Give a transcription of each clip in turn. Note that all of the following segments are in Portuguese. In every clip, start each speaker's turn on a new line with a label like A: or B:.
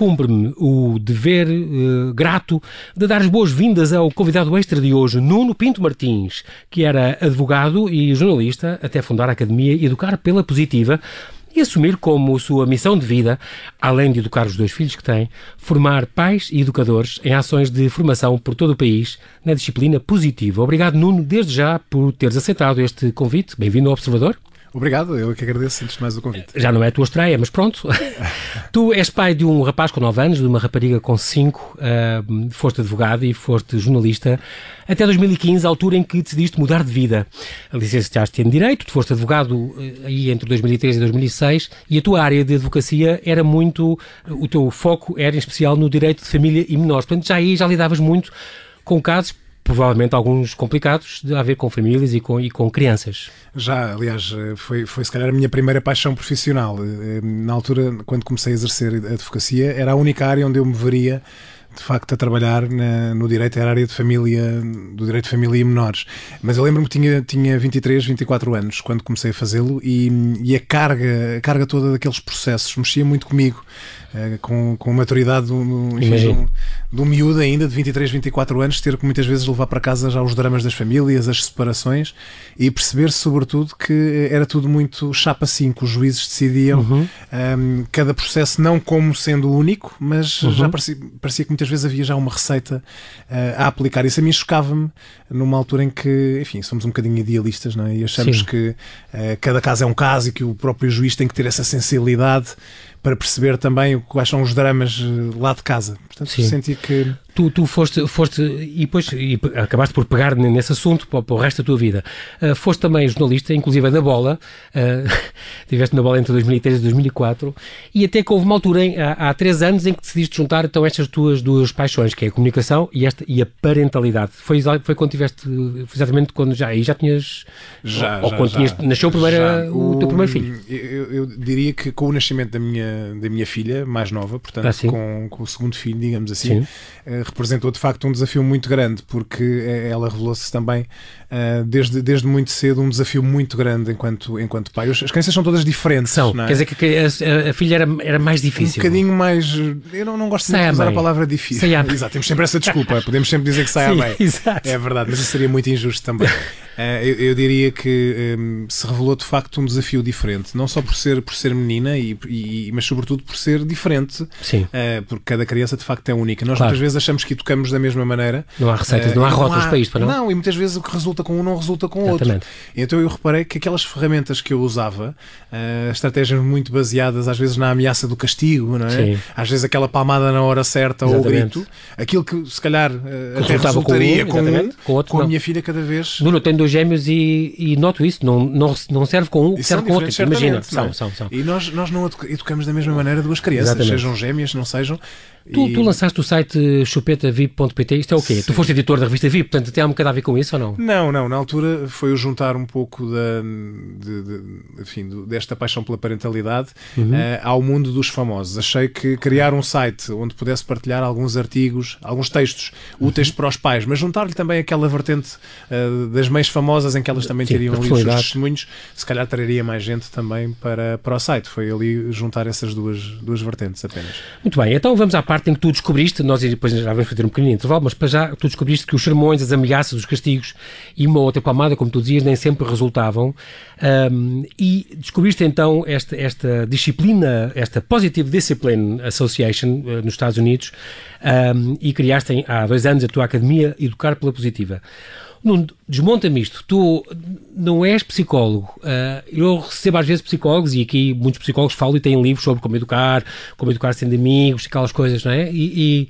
A: Cumpre-me o dever uh, grato de dar as boas-vindas ao convidado extra de hoje, Nuno Pinto Martins, que era advogado e jornalista até fundar a Academia Educar pela Positiva e assumir como sua missão de vida, além de educar os dois filhos que tem, formar pais e educadores em ações de formação por todo o país na disciplina positiva. Obrigado, Nuno, desde já por teres aceitado este convite. Bem-vindo ao Observador.
B: Obrigado, eu é que agradeço antes de mais o convite.
A: Já não é a tua estreia, mas pronto. tu és pai de um rapaz com 9 anos, de uma rapariga com 5, uh, foste advogado e foste jornalista até 2015, a altura em que decidiste mudar de vida. Licenciaste em Direito, tu foste advogado uh, aí entre 2013 e 2006 e a tua área de advocacia era muito, o teu foco era em especial no direito de família e menores. Portanto, já aí já lidavas muito com casos provavelmente alguns complicados a ver com famílias e com, e com crianças.
B: Já, aliás, foi, foi se calhar a minha primeira paixão profissional. Eh, na altura, quando comecei a exercer a advocacia, era a única área onde eu me veria de facto a trabalhar na, no direito, era a área de família, do direito de família e menores. Mas eu lembro-me que tinha, tinha 23, 24 anos quando comecei a fazê-lo e, e a carga, a carga toda daqueles processos mexia muito comigo. Eh, com, com a maturidade de um, de um miúdo ainda de 23, 24 anos, ter que muitas vezes levar para casa já os dramas das famílias, as separações e perceber sobretudo que era tudo muito chapa 5, os juízes decidiam uhum. um, ehm, cada processo não como sendo único, mas uhum. já parecia, parecia, que muitas vezes havia já uma receita uh, a aplicar. Isso a mim chocava-me numa altura em que, enfim, somos um bocadinho idealistas não é? e achamos Sim. que uh, cada caso é um caso e que o próprio juiz tem que ter essa sensibilidade para perceber também quais são os dramas eh, lá de casa. Portanto, Sim. senti que
A: tu, tu foste, foste e depois e acabaste por pegar nesse assunto para, para o resto da tua vida. Uh, foste também jornalista, inclusive da bola, uh, tiveste na bola entre 2003 e 2004, e até que houve uma altura, em, há, há três anos, em que decidiste juntar então estas tuas duas paixões, que é a comunicação e, esta, e a parentalidade. Foi, foi quando tiveste, foi exatamente quando já, aí já tinhas,
B: já,
A: ou,
B: já,
A: quando
B: já,
A: tinhas, nasceu primeiro, já, o, o, teu primeiro filho.
B: Eu, eu, diria que com o nascimento da minha, da minha filha, mais nova, portanto, ah, com, com o segundo filho, digamos assim, uh, representou de facto um desafio muito grande, porque eh, ela revelou-se também uh, desde, desde muito cedo um desafio muito grande enquanto, enquanto pai. As crianças são todas diferentes.
A: São,
B: é?
A: quer dizer que a, a, filha era, era mais difícil.
B: Um bocadinho mais. Eu não, não gosto de usar a, a palavra difícil.
A: Sai a...
B: Exato, temos sempre essa desculpa, podemos sempre dizer que sai Sim, a mãe.
A: Exato.
B: É verdade, mas isso seria muito injusto também. Uh, eu, eu, diria que um, se revelou de facto um desafio diferente, não só por ser, por ser menina, e, e mas sobretudo por ser diferente,
A: Sim.
B: Uh, porque cada criança de facto é única. Nós claro. muitas vezes achamos que educamos da mesma maneira.
A: Não há receitas, uh, não há rótulos para isto, para
B: não? Não, e muitas vezes o que resulta com um não resulta com o outro. Então eu reparei que aquelas ferramentas que eu usava, estratégias muito baseadas às vezes na ameaça do castigo, não é? Sim. Às vezes aquela palmada na hora certa Exatamente. ou o grito, aquilo que se calhar até resultaria com, um, com, com, outro, com a minha filha cada vez.
A: Nuno, tem dois gêmeos e, e noto isso, não, não, não serve com um, serve com outro. Imagina, são, são, são.
B: E nós, nós não educamos da mesma maneira duas crianças, Exatamente. sejam gêmeas, não sejam.
A: Tu, e... tu lançaste o site chupetavip.pt, isto é o quê? Sim. Tu foste editor da revista VIP, portanto tem um bocado a ver com isso ou não?
B: Não, não, na altura foi o juntar um pouco da, de, de, enfim, desta paixão pela parentalidade uhum. uh, ao mundo dos famosos. Achei que criar um site onde pudesse partilhar alguns artigos, alguns textos úteis uhum. para os pais, mas juntar-lhe também aquela vertente uh, das mães famosas em que elas também Sim, teriam ali os testemunhos, se calhar traria mais gente também para, para o site. Foi ali juntar essas duas, duas vertentes apenas.
A: Muito bem, então vamos à parte em que tu descobriste, nós depois já vamos fazer um pequenino intervalo, mas para já tu descobriste que os sermões, as ameaças, os castigos e uma outra palmada, como tu dizias, nem sempre resultavam. Um, e descobriste então esta, esta disciplina, esta Positive Discipline Association uh, nos Estados Unidos um, e criaste há dois anos a tua academia Educar pela Positiva. Desmonta-me isto. Tu não és psicólogo. Uh, eu recebo às vezes psicólogos, e aqui muitos psicólogos falam e têm livros sobre como educar, como educar sendo amigos, aquelas coisas, não é? E, e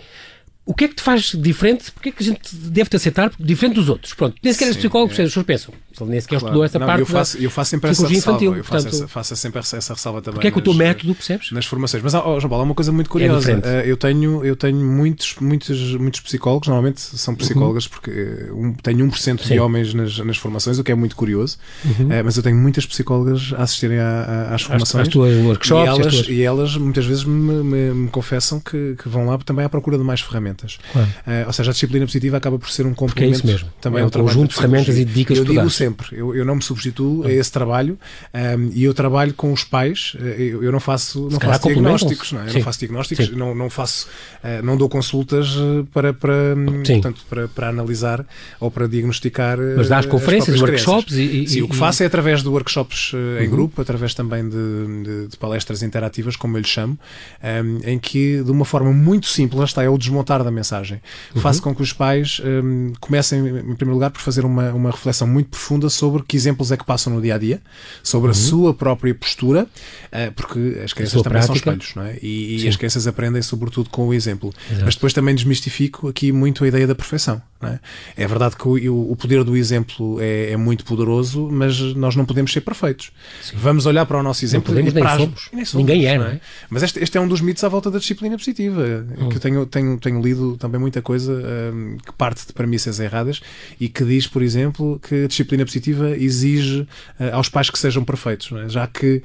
A: o que é que te faz diferente? Porque é que a gente deve-te aceitar diferente dos outros? Pronto, nem sequer os psicólogos, é. as pessoas pensam. Ele nem sequer claro. estudou essa
B: não,
A: parte
B: eu faço, eu faço sempre essa ressalva. Infantil, eu faço, portanto, essa, faço sempre essa, essa ressalva também.
A: Porque é que o teu método, percebes?
B: Nas formações. Mas, oh, João Paulo, há uma coisa muito é curiosa. É eu tenho, eu tenho muitos, muitos, muitos psicólogos, normalmente são psicólogas, uhum. porque eh, um, tenho 1% Sim. de homens nas, nas formações, o que é muito curioso. Uhum. Uh, mas eu tenho muitas psicólogas a assistirem a, a, às formações.
A: As tuas workshops.
B: E elas, e elas muitas vezes me, me, me confessam que, que, vão lá também à procura de mais ferramentas. Claro. Uh, ou seja, a disciplina positiva acaba por ser um complemento.
A: é isso mesmo.
B: Também
A: é um conjunto de ferramentas e dicas
B: Eu digo sempre, eu, eu não me substituo a esse trabalho um, e eu trabalho com os pais. Eh, eu, eu não faço, não faço diagnósticos, não, é? eu não faço diagnósticos, não, não faço, uh, não dou consultas para, para, portanto, para, para analisar ou para diagnosticar.
A: Mas dás conferências, workshops e,
B: e, Sim, e, o que faço é através de workshops em uhum. grupo, através também de, de, de, palestras interativas, como eu lhe chamo, um, em que de uma forma muito simples, está, é o da mensagem. Uhum. Faço com que os pais um, comecem, em primeiro lugar, por fazer uma, uma reflexão muito profunda sobre que exemplos é que passam no dia a dia, sobre uhum. a sua própria postura, uh, porque as crianças também prática. são espelhos, não é? E, e as crianças aprendem sobretudo com o exemplo. Exato. Mas depois também desmistifico aqui muito a ideia da perfeição. É? é? verdade que o, o, poder do exemplo é, é, muito poderoso, mas nós não podemos ser perfeitos. Sim. Vamos olhar para o nosso exemplo
A: podemos, e para nem somos. nem somos. Ninguém é, não é? é?
B: Mas este, este, é um dos mitos à volta da disciplina positiva, hum. que eu tenho, tenho, tenho lido também muita coisa um, que parte de premissas erradas e que diz, por exemplo, que a disciplina positiva exige uh, aos pais que sejam perfeitos, é? já que, uh,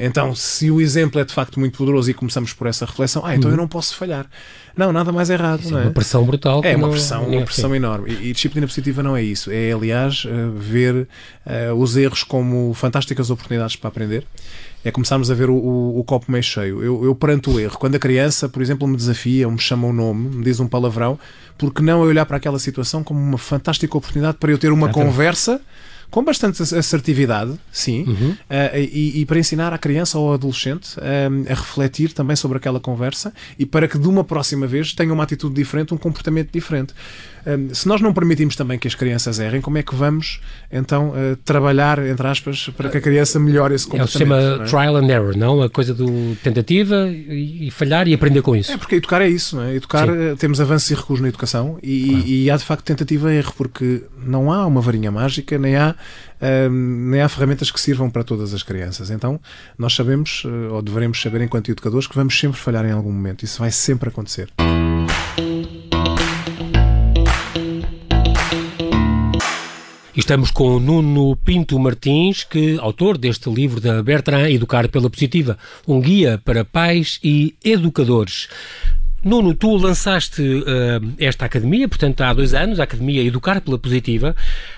B: então, se o exemplo é de facto muito poderoso e começamos por essa reflexão, ah, então hum. eu não posso falhar. Não, nada mais errado. Isso
A: não
B: é
A: uma pressão brutal.
B: É uma pressão, uma pressão enorme. E, e, disciplina positiva não é isso. É, aliás, uh, ver uh, os erros como fantásticas oportunidades para aprender. É começarmos a ver o, o, o copo meio cheio. Eu, eu, perante o erro, quando a criança, por exemplo, me desafia, me chama um nome, me diz um palavrão, porque não eu olhar para aquela situação como uma fantástica oportunidade para eu ter uma conversa com bastante assertividade, sim, uhum. uh, e, e, para ensinar a criança ou ao adolescente uh, a refletir também sobre aquela conversa e para que de uma próxima vez tenha uma atitude diferente, um comportamento diferente. Uh, se nós não permitimos também que as crianças errem, como é que vamos então trabalhar, entre aspas, para que a criança melhore esse comportamento?
A: É o sistema é? trial and error, não? A coisa do tentativa e, e, falhar e aprender com isso.
B: É, porque educar é isso, não é? Educar, Sim. temos avanços e recuos na educação e, claro. e, há de facto tentativa e erro, porque não há uma varinha mágica, nem há nem há ferramentas que sirvam para todas as crianças. Então, nós sabemos, uh, ou devemos saber enquanto educadores, que vamos sempre falhar em algum momento. Isso vai sempre acontecer.
A: Estamos com Nuno Pinto Martins, que autor deste livro da Bertrand, Educar pela Positiva, um guia para pais e educadores. Nuno, tu lançaste uh, esta academia, portanto, há dois anos, a Academia Educar pela Positiva,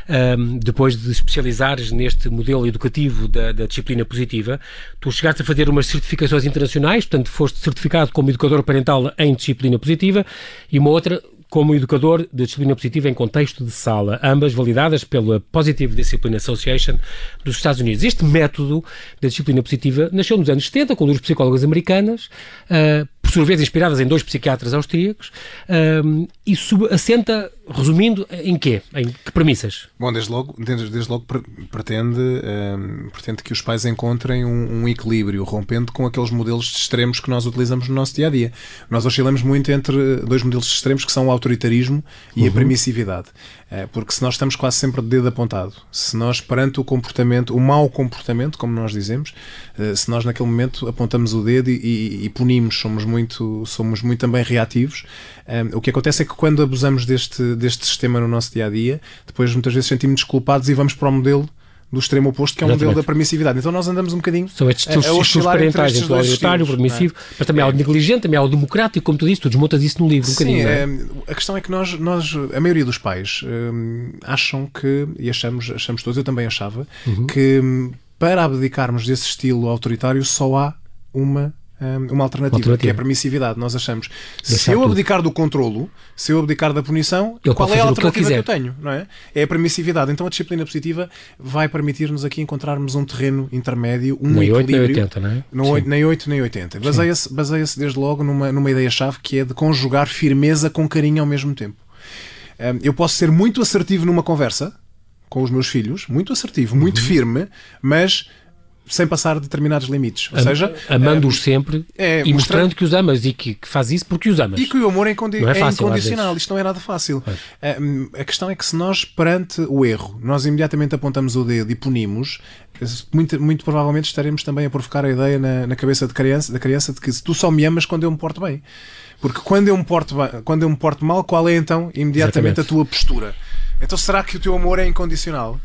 A: uh, depois de especializares neste modelo educativo da, da, disciplina positiva. Tu chegaste a fazer umas certificações internacionais, portanto, foste certificado como educador parental em disciplina positiva e uma outra como educador de disciplina positiva em contexto de sala, ambas validadas pela Positive Discipline Association dos Estados Unidos. Este método da disciplina positiva nasceu nos anos 70 com duas psicólogas americanas, uh, por sua vez inspiradas em dois psiquiatras austríacos, uh, e sub, assenta, resumindo, em quê? Em que premissas?
B: Bom, desde logo, desde, desde logo pretende, uh, pretende que os pais encontrem um, um, equilíbrio, rompendo com aqueles modelos de extremos que nós utilizamos no nosso dia a dia. Nós oscilamos muito entre dois modelos de extremos que são o autoritarismo e uhum. a permissividade. Eh, porque se nós estamos quase sempre de dedo apontado, se nós perante o comportamento, o mau comportamento, como nós dizemos, eh, se nós naquele momento apontamos o dedo e, e, e punimos, somos muito, somos muito também reativos, eh, o que acontece é que quando abusamos deste, deste sistema no nosso dia a dia, depois muitas vezes sentimos-nos culpados e vamos para o modelo do extremo oposto, que é um modelo da permissividade. Então nós andamos um bocadinho.
A: São estes teus estilos parentais, entre o autoritário, o permissivo, é? mas também há o negligente, também há o democrático, como tu disse, tu desmontas isso no livro um
B: Sim,
A: bocadinho.
B: É? a questão é que nós, nós a maioria dos pais hum, acham que, e achamos, achamos todos, eu também achava, uhum. que hum, para abdicarmos desse estilo autoritário só há uma uma alternativa, alternativa, que é a permissividade. Nós achamos, Deixar se eu tudo. abdicar do controlo, se eu abdicar da punição, Ele qual é a alternativa que, que, eu tenho? Não é? é a permissividade. Então a disciplina positiva vai permitir-nos aqui encontrarmos um terreno intermédio, um
A: nem
B: equilíbrio.
A: 8 nem 80, não é?
B: Nem 8 nem 80. Baseia-se baseia desde logo numa, numa ideia-chave que é de conjugar firmeza com carinho ao mesmo tempo. Eu posso ser muito assertivo numa conversa com os meus filhos, muito assertivo, muito uhum. firme, mas sem passar determinados limites. Ou seja,
A: amando-os sempre é, e mostrando que os amas e que, que faz isso porque os amas.
B: E que o amor é, incondi é, fácil, é incondicional. Isto não é nada fácil. A, a questão é que se nós, perante o erro, nós imediatamente apontamos o dedo e punimos, muito, muito provavelmente estaremos também a provocar a ideia na, na cabeça criança, da criança de que tu só me amas quando eu me porto bem. Porque quando eu me porto, quando eu me porto mal, qual é então imediatamente Exatamente. a tua postura? Então será que o teu amor é incondicional?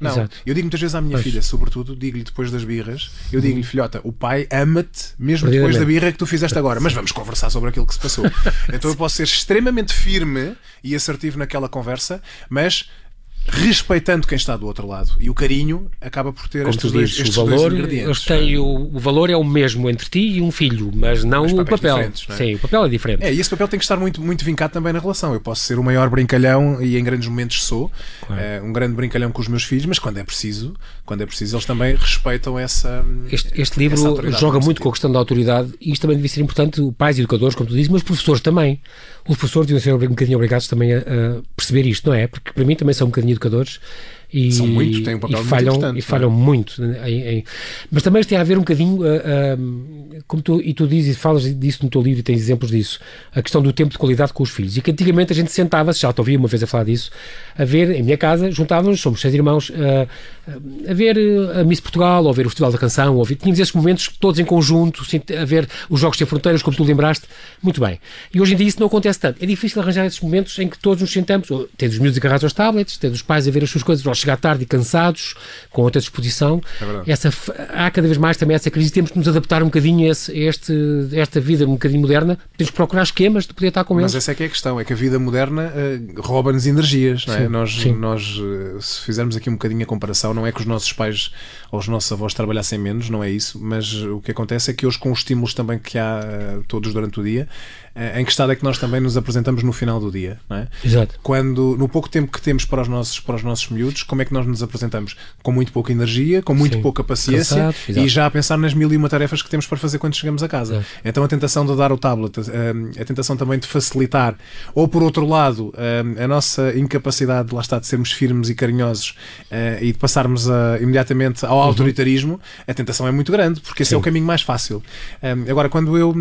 B: Não, Exato. eu digo muitas vezes à minha pois. filha, sobretudo, digo-lhe depois das birras, eu digo-lhe, uhum. filhota, o pai ama-te mesmo depois da birra que tu fizeste agora, mas vamos conversar sobre aquilo que se passou. então eu posso ser extremamente firme e assertivo naquela conversa, mas respeitando quem está do outro lado. E o carinho acaba por ter
A: Como estes, dois, dizes, estes o valor, dois ingredientes. Têm o, o, valor é o mesmo entre ti e um filho, mas não mas o papel. É? Sim, o papel é diferente.
B: É, e esse papel tem que estar muito, muito vincado também na relação. Eu posso ser o maior brincalhão e em grandes momentos sou, claro. é, um grande brincalhão com os meus filhos, mas quando é preciso, quando é preciso, eles também respeitam essa.
A: Este, este livro joga muito com a questão da autoridade e isto também devia ser importante, pais e educadores, como tu dizes, mas professores também. Os professores deviam ser um bocadinho obrigados também a, a perceber isto, não é? Porque para mim também são um bocadinho educadores e,
B: São muito, têm um papel
A: e falham,
B: muito
A: e falham é? muito. Em, em, mas também tem a ver um bocadinho, uh, uh, como tu, e tu dizes e falas disso no teu livro e tens exemplos disso, a questão do tempo de qualidade com os filhos. E que antigamente a gente sentava-se, já te ouvi uma vez a falar disso, a ver, em minha casa, juntávamos, somos seis irmãos, uh, a ver a Miss Portugal, ou a ver o Festival da Canção, ou a ver, tínhamos esses momentos todos em conjunto, a ver os Jogos Sem Fronteiras, como tu lembraste, muito bem. E hoje em dia isso não acontece tanto. É difícil arranjar esses momentos em que todos nos sentamos, tens os miúdos agarrados aos tablets, tens os pais a ver as suas coisas, chegar tarde e cansados, com outra disposição. É essa, há cada vez mais também essa crise. Temos que nos adaptar um bocadinho a, esse, a este, a esta vida um bocadinho moderna. Temos que procurar esquemas de poder estar com eles.
B: Mas essa é que é a questão, é que a vida moderna uh, rouba-nos energias. Não é? Sim, nós, sim. nós uh, se fizermos aqui um bocadinho a comparação, não é que os nossos pais ou os nossos avós trabalhassem menos, não é isso, mas o que acontece é que hoje com os estímulos também que há uh, todos durante o dia, eh, em que estado é que nós também nos apresentamos no final do dia, não é?
A: Exato.
B: Quando, no pouco tempo que temos para os nossos, para os nossos miúdos, como é que nós nos apresentamos? Com muito pouca energia, com muito Sim. pouca paciência e já a pensar nas mil e uma tarefas que temos para fazer quando chegamos a casa. Exato. Então a tentação de dar o tablet, a, a tentação também de facilitar, ou por outro lado, a, a nossa incapacidade, lá está, de sermos firmes e carinhosos eh, e de passarmos a, imediatamente ao uhum. autoritarismo, a tentação é muito grande, porque esse Sim. é o caminho mais fácil. agora, quando eu,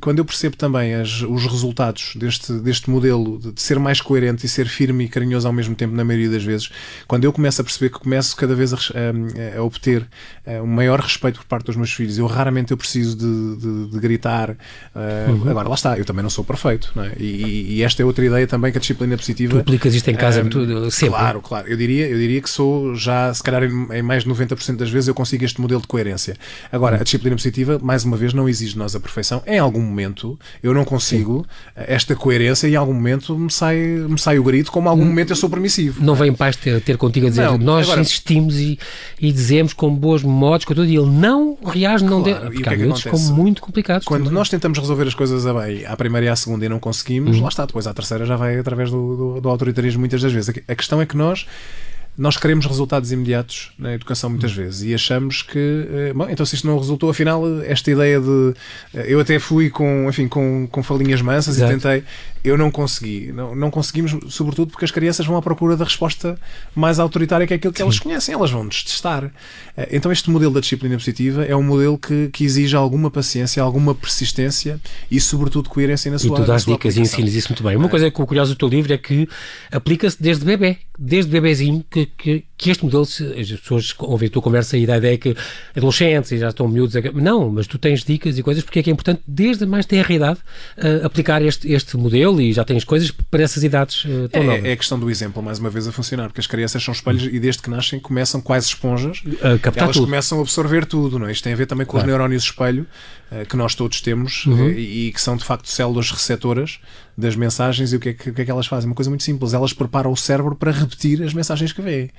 B: quando eu percebo também as as, os resultados deste, deste modelo de, ser mais coerente e ser firme e carinhoso ao mesmo tempo, na maioria das vezes, quando eu começo a perceber que começo cada vez a, a, a obter um maior respeito por parte dos meus filhos, eu raramente eu preciso de, de, de gritar. Uh, uhum. Agora, lá está, eu também não sou perfeito, não é? e, e, esta é outra ideia também que a disciplina positiva.
A: Tu aplicas isto em casa um, sempre.
B: Claro, claro. Eu diria, eu diria que sou já, se calhar, em, em mais de 90% das vezes eu consigo este modelo de coerência. Agora, uhum. a disciplina positiva, mais uma vez, não exige de nós a perfeição. Em algum momento, eu não consigo consigo Sim. esta coerência e em algum momento me sai, me sai o grito, como em algum momento eu sou permissivo.
A: Não vem paz ter, ter contigo a dizer não, nós agora, insistimos e, e dizemos com bons modos, com tudo, e ele não reage, não claro, de... Porque há é como muito complicados.
B: Quando também. nós tentamos resolver as coisas a bem, à primeira e à segunda e não conseguimos, uhum. lá está, depois à terceira já vai através do, do, do autoritarismo muitas das vezes. A questão é que nós nós queremos resultados imediatos na educação muitas vezes e achamos que, eh, bom, então se isto não resultou, afinal, esta ideia de. Eh, eu até fui com, enfim, com, com falinhas mansas Exato. e tentei, eu não consegui. Não, não conseguimos, sobretudo porque as crianças vão à procura da resposta mais autoritária que é aquilo que Sim. elas conhecem, elas vão nos testar. Eh, então, este modelo da disciplina positiva é um modelo que, que exige alguma paciência, alguma persistência e, sobretudo, coerência na sua
A: E tu dás dicas e ensinas isso muito bem. Uma é. coisa que o curioso do teu livro é que aplica-se desde bebê, desde bebezinho, que, que, que este modelo, as pessoas ouvem a tua conversa e a ideia é que adolescentes já estão miúdos. A... Não, mas tu tens dicas e coisas porque é que é importante, desde mais tenra idade, uh, aplicar este, este modelo e já tens coisas para essas idades uh, tão
B: é,
A: novas.
B: É a questão do exemplo, mais uma vez, a funcionar, porque as crianças são espelhos e desde que nascem começam quase esponjas,
A: uh, captar
B: elas
A: tudo.
B: começam a absorver tudo. Não é? Isto tem a ver também com claro. os neurónios espelho uh, que nós todos temos uhum. e, e que são de facto células receptoras das mensagens e o que, é que, o que, é que, elas fazem? Uma coisa muito simples, elas preparam o cérebro para repetir as mensagens que vê.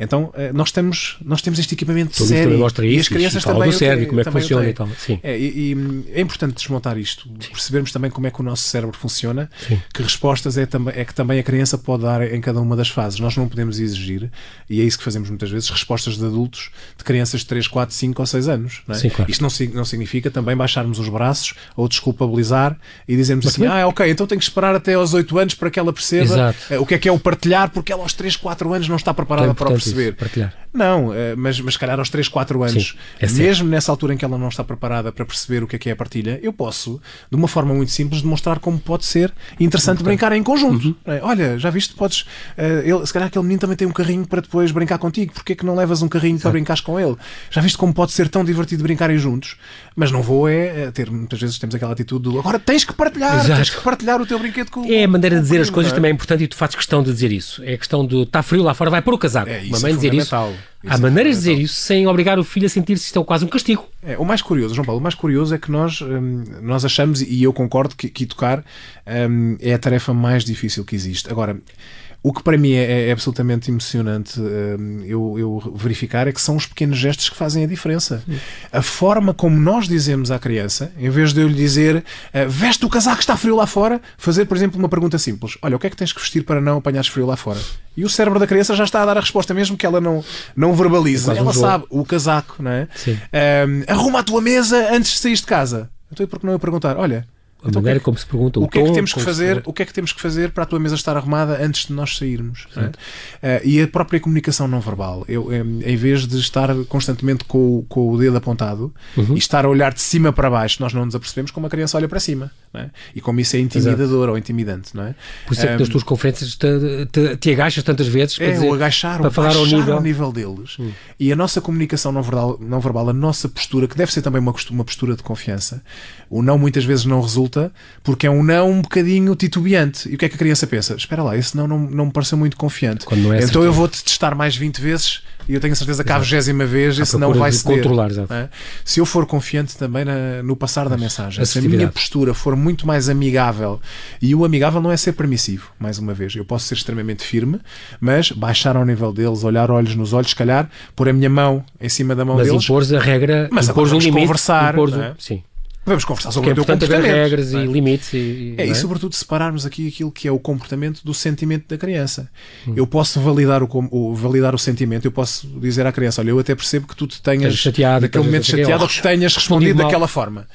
B: Então, eh, nós temos, nós temos este equipamento Tudo sério.
A: Mostra isso,
B: e as crianças também.
A: do cérebro, como é que funciona e tal. Sim.
B: É, e, e, é importante desmontar isto, Sim. percebermos também como é que o nosso cérebro funciona, Sim. que respostas é, é que também a criança pode dar em cada uma das fases. Nós não podemos exigir, e é isso que fazemos muitas vezes, respostas de adultos de crianças de 3, 4, 5 ou 6 anos. Não é?
A: Sim, claro.
B: Isto não, não significa também baixarmos os braços ou desculpabilizar e dizermos Mas assim: ah, ok, então tenho tenho que esperar até aos 8 anos para que ela perceba
A: Exato.
B: eh, o que é que é o partilhar, porque ela aos 3, 4 anos não está preparada
A: é
B: para o perceber.
A: isso.
B: Não, eh, mas, mas se calhar aos 3, 4 anos,
A: Sim, é
B: mesmo nessa altura em que ela não está preparada para perceber o que é que é a partilha, eu posso, de uma forma muito simples, demonstrar como pode ser interessante brincar em conjunto.
A: Uhum.
B: Eh, Olha, já viste, podes. eh, ele, se calhar aquele menino também tem um carrinho para depois brincar contigo, porque é que não levas um carrinho para brincares com ele? Já viste como pode ser tão divertido brincarem juntos? Mas não vou é eh, ter, muitas vezes temos aquela atitude do agora tens que partilhar,
A: Exato.
B: tens que partilhar o teu brinquedo com
A: É a maneira de dizer as coisas
B: é?
A: também é importante e tu fazes questão de dizer isso. É a questão de está frio lá fora, vai pôr o casaco.
B: É, isso
A: Uma mãe
B: é
A: dizer isso. Há
B: é
A: maneiras de dizer isso sem obrigar o filho a sentir-se isto é quase um castigo.
B: É, o mais curioso, João Paulo, o mais curioso é que nós, hum, nós achamos, e eu concordo, que, que educar hum, é a tarefa mais difícil que existe. Agora, o que para mim é, é absolutamente emocionante hum, eu, eu verificar é que são os pequenos gestos que fazem a diferença. A forma como nós dizemos à criança, em vez de eu lhe dizer eh, veste o casaco, está frio lá fora, fazer, por exemplo, uma pergunta simples: Olha, o que é que tens que vestir para não apanhares frio lá fora? E o cérebro da criança já está a dar a resposta, mesmo que ela não, não verbalize.
A: um
B: ela
A: jogo.
B: sabe o casaco, não é?
A: Sim.
B: Um, arruma a tua mesa antes de sair de casa. Então, e por que não eu perguntar? Olha,
A: A
B: então,
A: maneira
B: o que é que-
A: como se pergunta, o,
B: o que é que
A: tom
B: temos que fazer? O que é que temos que fazer para a tua mesa estar arrumada antes de nós sairmos? é? Uh, e a própria comunicação não verbal. Eu, em, em vez de estar constantemente com, o- com o dedo apontado
A: Uhum.
B: e estar a olhar de cima para baixo, nós não nos apercebemos como a criança olha para cima. É? E como isso é intimidador ou intimidante, não é?
A: Por isso é que
B: Um,
A: nas tuas conferências te, te, te agachas tantas vezes para,
B: é,
A: dizer,
B: agachar,
A: para falar ao nível. Hum.
B: deles. E a nossa comunicação não verbal, não verbal, a nossa postura, que deve ser também uma, uma postura de confiança, o não muitas vezes não resulta porque é um não um bocadinho titubeante. E o que é que a criança pensa? Espera lá, esse não, não, não me pareceu muito confiante.
A: É
B: então
A: assertivo.
B: eu vou-te testar mais 20 vezes e eu tenho a certeza que à vigésima vez esse não vai
A: de
B: ceder.
A: controlar, exato.
B: é? Se eu for confiante também na- no passar da mensagem, se a minha postura for muito mais amigável, e o amigável não é ser permissivo, mais uma vez, eu posso ser extremamente firme, mas baixar ao nível deles, olhar olhos nos olhos, se calhar, pôr a minha mão em cima da mão
A: Mas
B: deles.
A: impores a regra,
B: Mas
A: impores um limite.
B: conversar,
A: impores um-
B: é?
A: Sim.
B: Vamos conversar sobre
A: é
B: o teu
A: importante haver
B: comportamento.
A: regras
B: é?
A: e limites. E,
B: É,
A: não
B: e sobretudo separarmos aqui aquilo que é o comportamento do sentimento da criança. Eu posso validar o, o- validar o sentimento, eu posso dizer à criança: Olha, eu até percebo que tu te tenhas
A: chateado,
B: naquele momento chateado
A: ou
B: que tenhas
A: respondido
B: daquela forma.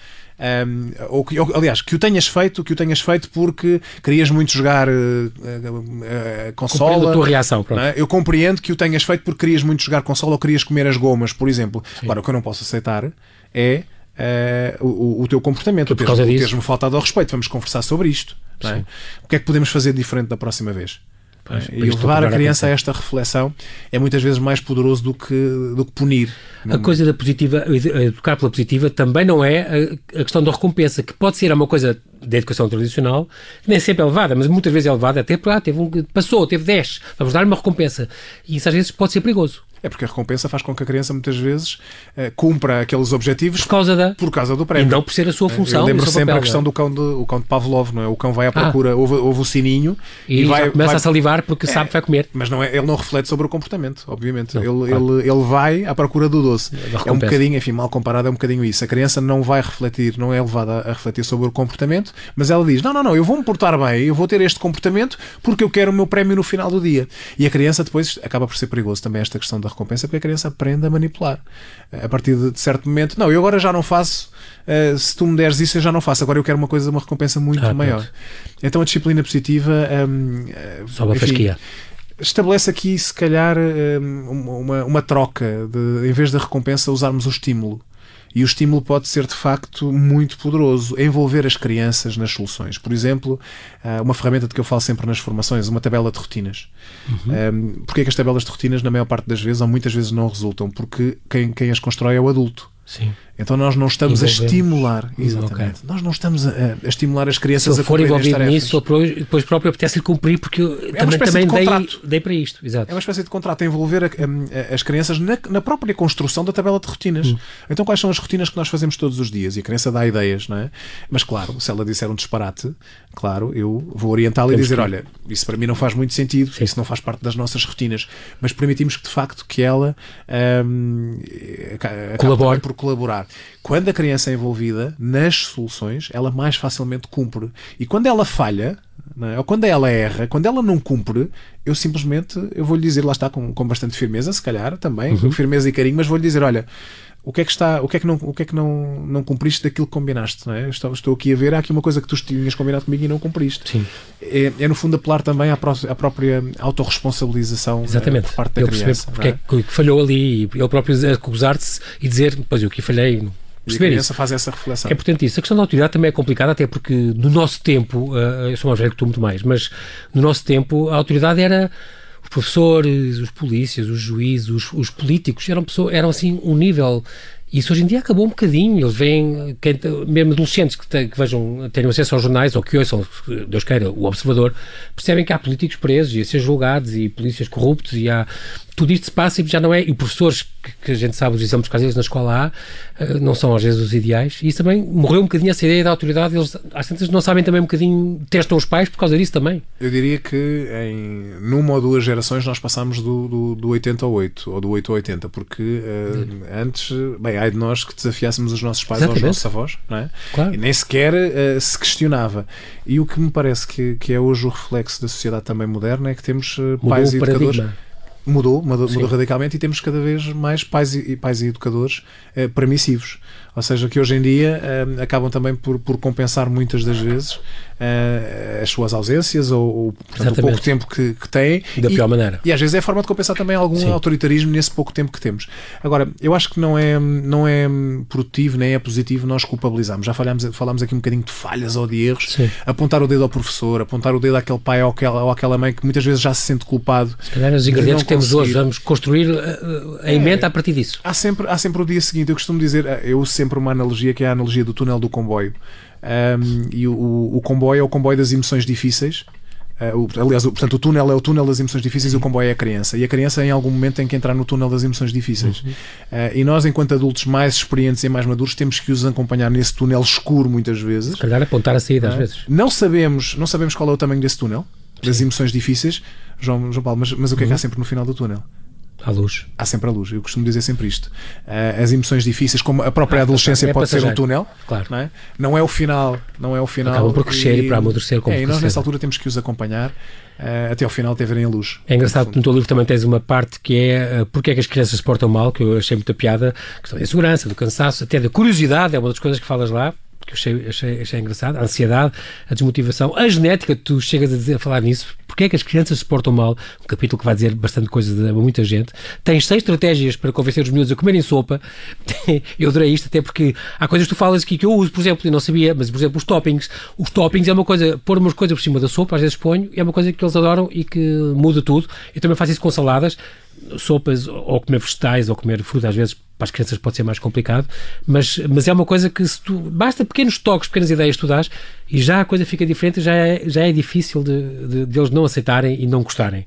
B: Um, ou que, ou, aliás, que o tenhas feito, que o tenhas feito porque querias muito jogar uh, uh, uh, consola.
A: Compreendo a tua reação,
B: é? Eu compreendo que o tenhas feito porque querias muito jogar consola ou querias comer as gomas, por exemplo. Agora, o que eu não posso aceitar é eh, o, o teu comportamento, o
A: por causa
B: teres- o
A: disso-
B: teres-me faltado ao respeito. Vamos conversar sobre isto. é? O que é que podemos fazer diferente da próxima vez?
A: Pois,
B: e
A: para isto
B: levar a criança a esta reflexão é muitas vezes mais poderoso do que, do que punir.
A: A coisa da positiva, educar pela positiva, também não é a, a questão da recompensa, que pode ser uma coisa da educação tradicional, que nem sempre é levada, mas muitas vezes é levada até para, ah, teve um, passou, teve 10, vamos dar uma recompensa. E isso às vezes pode ser perigoso.
B: É porque a recompensa faz com que a criança muitas vezes eh, cumpra aqueles objetivos
A: Por causa da.
B: por causa do
A: E
B: prémio.
A: não por ser a sua função.
B: Eu lembro
A: e seu
B: sempre
A: papel,
B: a questão
A: não
B: do cão de, o cão de Pavlov, não é? O cão vai à
A: Ah.
B: procura, ouve, ouve o sininho
A: é? E,
B: vai,
A: começa
B: vai-
A: a salivar porque sabe que vai comer.
B: Mas não é, ele não reflete sobre o comportamento, obviamente.
A: Não,
B: ele,
A: claro.
B: ele, ele vai à procura do doce. É um bocadinho, enfim, mal comparado, é um bocadinho isso. A criança não vai refletir, não é levada a refletir sobre o comportamento, mas ela diz: Não, não, não, eu vou me portar bem, eu vou ter este comportamento porque eu quero o meu prémio no final do dia. E a criança depois acaba por ser perigoso também esta questão da recompensa, porque a criança aprende a manipular. A partir de certo momento, não, eu agora já não faço. eh, se tu me deres isso, eu já não faço. Agora eu quero uma coisa, uma recompensa muito
A: Ah,
B: maior.
A: pronto.
B: Então a disciplina positiva. hum, eh,
A: Sobe a fasquia.
B: estabelece aqui, se calhar, hum, uma, uma troca de, em vez da recompensa, usarmos o estímulo. E o estímulo pode ser de facto muito poderoso, envolver as crianças nas soluções. Por exemplo, ah, uma ferramenta de que eu falo sempre nas formações, uma tabela de rotinas. Um, Porquê que as tabelas de rotinas, na maior parte das vezes, ou muitas vezes, não resultam? Porque quem, quem as constrói é o adulto.
A: Sim.
B: Então nós não estamos a estimular,
A: Hum,
B: exatamente. Nós não estamos a, a estimular as
A: Se
B: crianças a
A: for
B: cumprir as tarefas.
A: nisso, depois próprio apetece-lhe cumprir, porque eu também,
B: espécie
A: também
B: de
A: dei,
B: contrato.
A: dei para isto. Exato.
B: É uma espécie de contrato a envolver a- a- as crianças na, na própria construção da tabela de rotinas.
A: Hum.
B: Então, quais são as rotinas que nós fazemos todos os dias? E a criança dá ideias, não é? Mas, claro, se ela disser um disparate, claro, eu vou orientá-la e dizer:
A: que-
B: olha, isso para mim não faz muito sentido,
A: Sim.
B: isso não faz parte das nossas rotinas. Mas permitimos que, de facto, que ela hum,
A: Colabore.
B: também por colaborar. Quando a criança é envolvida nas soluções, ela mais facilmente cumpre. E quando ela falha, é? ou quando ela erra, quando ela não cumpre, eu simplesmente eu vou-lhe dizer, lá está, com, com bastante firmeza, se calhar também,
A: Uhum.
B: com firmeza e carinho, mas vou-lhe dizer: olha, o que é que está, o que é que não, o que é que não, não cumpriste daquilo que combinaste, não é? Estou, estou aqui a ver, há aqui uma coisa que tu tinhas combinado comigo e não cumpriste.
A: Sim.
B: É, é no fundo apelar também à, pró à própria autorresponsabilização
A: Exatamente.
B: Uh, por parte da
A: ele
B: criança.
A: porque é? é que falhou ali e ele próprio acusar-se e dizer, pois eu aqui falhei.
B: Perceber e a isso. faz essa reflexão.
A: É portanto isso. A questão da autoridade também é complicada, até porque no nosso tempo, uh, eu sou mais velho que tu muito mais, mas no nosso tempo a autoridade era professores, os polícias, os juízes, os, os políticos, eram, pessoas, eram assim um nível isso hoje em dia acabou um bocadinho. Eles veem, quem, mesmo adolescentes que, te, que, vejam, tenham acesso aos jornais ou que ouçam, Deus queira, o Observador, percebem que há políticos presos e a ser julgados e polícias corruptos e há tudo isto se passa e já não é. E professores que, que a gente sabe os exemplos que às vezes na escola há, uh, não são às vezes os ideais. E isso também morreu um bocadinho essa ideia da autoridade. Eles às tantas não sabem também um bocadinho, testam os pais por causa disso também.
B: Eu diria que em numa ou duas gerações nós passamos do, do, do 80 ao 8 ou do 8 ao 80, porque uh, antes, bem, ai de nós que desafiássemos os nossos pais Exatamente. aos nossos avós, não é? Claro. E nem sequer uh, se questionava. E o que me parece que, que é hoje o reflexo da sociedade também moderna é que temos pais e educadores mudou, mudou, mudou, radicalmente e temos cada vez mais pais e, pais e educadores eh, permissivos. Ou seja, que hoje em dia uh, acabam também por, por compensar muitas das vezes uh, as suas ausências ou, ou portanto, o pouco tempo que, que têm.
A: Da pior maneira.
B: E às vezes é a forma de compensar também algum Sim. autoritarismo nesse pouco tempo que temos. Agora, eu acho que não é, não é produtivo nem é positivo nós culpabilizarmos. Já falámos, falámos aqui um bocadinho de falhas ou de erros. Sim. Apontar o dedo ao professor, apontar o dedo àquele pai ou àquela, ou àquela mãe que muitas vezes já se sente culpado.
A: Se calhar os ingredientes que temos hoje, vamos construir a emenda é, a partir disso.
B: Há sempre, há sempre o dia seguinte. Eu costumo dizer, eu sempre sempre uma analogia que é a analogia do túnel do comboio. Um, e o, o, comboio é o comboio das emoções difíceis. Uh, o, aliás, o, portanto, o túnel é o túnel das emoções difíceis e o comboio é a criança. E a criança, em algum momento, tem que entrar no túnel das emoções difíceis. Uhum. Uh, e nós, enquanto adultos mais experientes e mais maduros, temos que os acompanhar nesse túnel escuro, muitas vezes. Se
A: calhar apontar a saída, às vezes.
B: Não sabemos, não sabemos qual é o tamanho desse túnel, das emoções difíceis, João, João Paulo, mas, mas o que é que há uhum. sempre no final do túnel?
A: À luz.
B: Há sempre a luz. Eu costumo dizer sempre isto. Uh, as emoções difíceis, como a própria ah, adolescência é pode ser um túnel,
A: claro.
B: não, é? não é o final. Não é o final.
A: Acabam por crescer e, e para amadurecer como
B: é, E nós nessa altura temos que os acompanhar uh, até ao final até verem a luz.
A: É engraçado que no teu livro também tens uma parte que é uh, porque é que as crianças se portam mal, que eu achei muita piada, questão da insegurança, do cansaço, até da curiosidade, é uma das coisas que falas lá, que eu achei, achei, achei engraçado, a ansiedade, a desmotivação, a genética, tu chegas a, dizer, a falar nisso, porque é que as crianças se portam mal, um capítulo que vai dizer bastante coisa de muita gente, tens seis estratégias para convencer os miúdos a comerem sopa, eu adorei isto, até porque há coisas que tu falas aqui que eu uso, por exemplo, e não sabia, mas por exemplo os toppings, os toppings é uma coisa, pôr umas coisas por cima da sopa, às vezes ponho, é uma coisa que eles adoram e que muda tudo, eu também faço isso com saladas, sopas ou comer vegetais ou comer fruta às vezes para as crianças pode ser mais complicado, mas, mas é uma coisa que se tu, basta pequenos toques, pequenas ideias que e já a coisa fica diferente, já é, já é difícil de, de, de eles não aceitarem e não gostarem.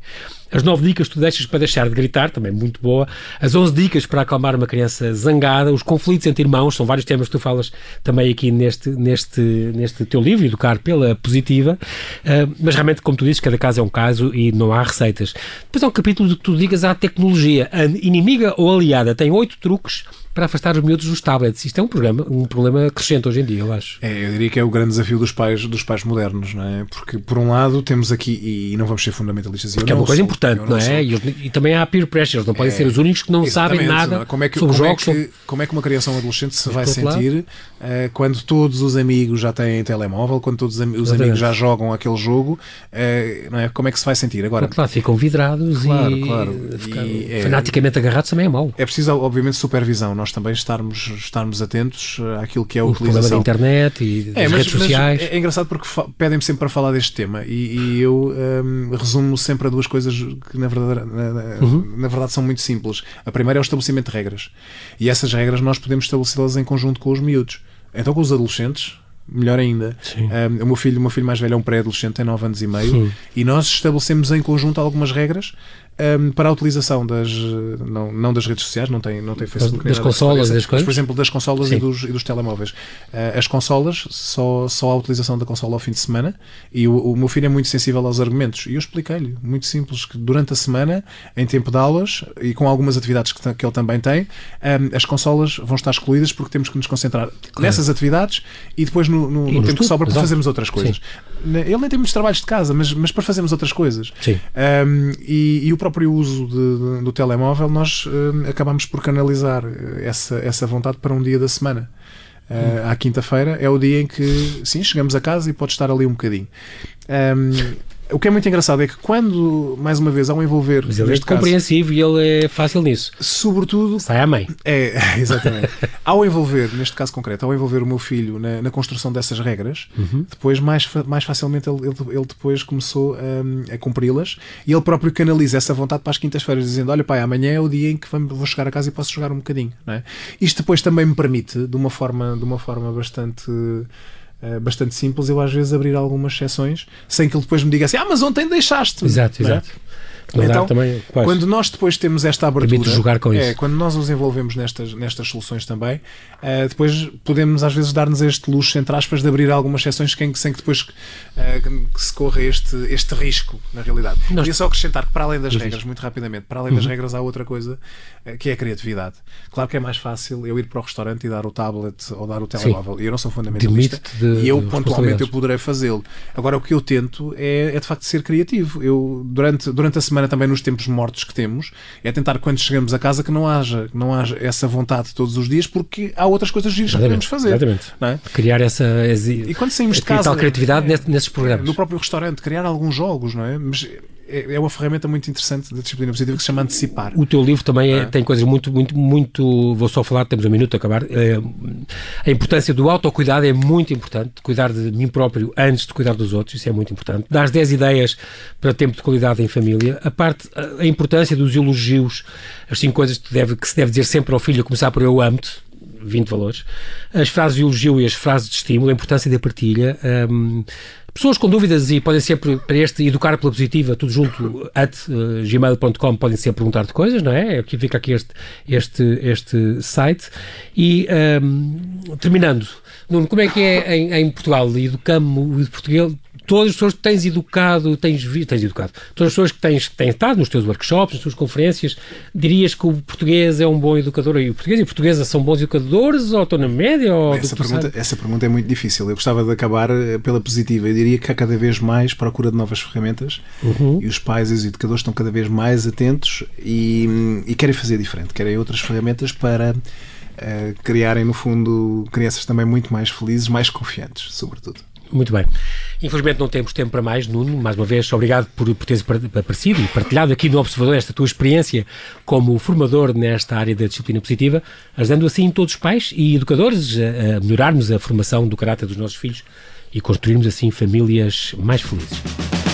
A: As nove dicas que tu deixas para deixar de gritar, também muito boa. As onze dicas para acalmar uma criança zangada. Os conflitos entre irmãos, são vários temas que tu falas também aqui neste, neste, neste teu livro, Educar pela Positiva. Uh, mas realmente, como tu dizes, cada caso é um caso e não há receitas. Depois há um capítulo de que tu digas à tecnologia. A inimiga ou aliada tem oito truques para afastar os miúdos dos tablets. Isto é um problema, um problema crescente hoje em dia, eu acho.
B: É, eu diria que é o grande desafio dos pais, dos pais modernos, não é? Porque, por um lado, temos aqui, e não vamos ser fundamentalistas,
A: Porque é uma coisa sou, importante, não, não, é? E, e, também há peer pressure, não podem é, ser os únicos que não sabem nada não.
B: como é que,
A: sobre
B: como
A: jogos.
B: É que, como é que uma criança ou um adolescente se vai sentir uh, quando todos os amigos já têm telemóvel, quando todos os amigos já jogam aquele jogo, uh, não é? Como é que se vai sentir? Agora,
A: claro, ficam vidrados claro, e, claro. e é, fanaticamente agarrados também é mau.
B: É preciso, obviamente, supervisão. Nós também estarmos estarmos atentos eh, àquilo que é a
A: o
B: utilização.
A: da internet e das é, mas, redes sociais.
B: é engraçado porque pedem-me sempre para falar deste tema e, e eu um, ehm, resumo sempre a duas coisas que na verdade, na, uhum. na, verdade são muito simples. A primeira é o estabelecimento de regras e essas regras nós podemos estabelecê-las em conjunto com os miúdos. Então com os adolescentes melhor ainda. Um, ehm, o meu filho, o meu filho mais velho é um pré-adolescente, tem 9 anos e meio, Sim. e nós estabelecemos em conjunto algumas regras um, para a utilização das não, não das redes sociais, não tem, não tem Facebook
A: das consolas, das coisas?
B: por exemplo, das consolas e dos, e dos telemóveis. Uh, as consolas, só, só a utilização da consola ao fim de semana, e o, o meu filho é muito sensível aos argumentos, e eu expliquei-lhe, muito simples, que durante a semana, em tempo de aulas, e com algumas atividades que, que ele também tem, um, as consolas vão estar excluídas porque temos que nos concentrar claro. nessas atividades, e depois no no, no, no tempo que sobra para fazermos outras coisas. Sim. Ele nem tem muitos trabalhos de casa, mas, mas para fazermos outras coisas.
A: Sim.
B: Um, e, e, o próprio uso de, de, do telemóvel, nós um, acabamos por canalizar essa, essa vontade para um dia da semana. Uh, à quinta-feira é o dia em que, sim, chegamos a casa e pode estar ali um bocadinho. Um, o que é muito engraçado é que quando, mais uma vez, ao envolver.
A: Mas ele é compreensivo e ele é fácil nisso.
B: Sobretudo.
A: Sai à mãe.
B: É, exatamente. ao envolver, neste caso concreto, ao envolver o meu filho na, na construção dessas regras, uhum. depois, mais, mais facilmente, ele, ele, ele depois começou a, a cumpri-las e ele próprio canaliza essa vontade para as quintas-feiras, dizendo: Olha, pai, amanhã é o dia em que vou chegar a casa e posso jogar um bocadinho. É? Isto depois também me permite, de uma forma, de uma forma bastante uh, bastante simples, eu às vezes abrir algumas exceções sem que ele depois me diga assim: Ah, mas ontem deixaste.
A: Exato, é?
B: Então, também, quando nós depois temos esta abertura,
A: jogar com
B: é,
A: isso.
B: quando nós nos envolvemos nestas, nestas soluções também, uh, depois podemos às vezes dar-nos este luxo, entre aspas, de abrir algumas exceções sem, sem que depois uh, que se corra este, este risco, na realidade. Nós... Queria só acrescentar que, para além das regras, muito rapidamente, para além das uhum. regras, há outra coisa uh, que é a criatividade. Claro que é mais fácil eu ir para o restaurante e dar o tablet ou dar o telemóvel. E eu não sou fundamentalista de, e eu, pontualmente, eu poderei fazê-lo. Agora, o que eu tento é, é de facto ser criativo. Eu, durante, durante a semana, também nos tempos mortos que temos, é tentar quando chegamos a casa que não haja, não haja essa vontade todos os dias, porque há outras coisas giras que podemos fazer.
A: Exatamente. É? Criar essa,
B: e quando saímos de casa,
A: tal criatividade é, nesses programas.
B: No próprio restaurante, criar alguns jogos, não é? Mas é, é uma ferramenta muito interessante da disciplina positiva que se chama antecipar.
A: O teu livro também é, é? tem coisas muito, muito, muito. Vou só falar, temos um minuto a acabar. É, a importância do autocuidado é muito importante. Cuidar de mim próprio antes de cuidar dos outros, isso é muito importante. Dar 10 ideias para tempo de qualidade em família. A parte, a importância dos elogios, as 5 coisas que, deve, que se deve dizer sempre ao filho, a começar por eu amo-te 20 valores. As frases de elogio e as frases de estímulo, a importância da partilha. Um, pessoas com dúvidas e podem sempre para este educar pela positiva, tudo junto, at uh, gmail.com, podem sempre perguntar de coisas, não é? Aqui fica aqui este, este, este site. E um, terminando, Nuno, como é que é em, em Portugal? Educamos o português, todas as pessoas que tens educado, tens, tens educado, todas as pessoas que tens, tens estado nos teus workshops, nas tuas conferências, dirias que o português é um bom educador e o português e a portuguesa são bons educadores ou estão na média? Ou
B: essa, pergunta, essa pergunta é muito difícil. Eu gostava de acabar eh, pela positiva. Eu diria que há cada vez mais procura de novas ferramentas uhum. e os pais e os educadores estão cada vez mais atentos e, e querem fazer diferente, querem outras ferramentas para uh, criarem, no fundo, crianças também muito mais felizes, mais confiantes, sobretudo.
A: Muito bem. Infelizmente não temos tempo para mais, Nuno. Mais uma vez, obrigado por, por teres aparecido e partilhado aqui no Observador esta tua experiência como formador nesta área da disciplina positiva, ajudando assim todos os pais e educadores a, a melhorarmos a formação do caráter dos nossos filhos e construirmos assim famílias mais felizes.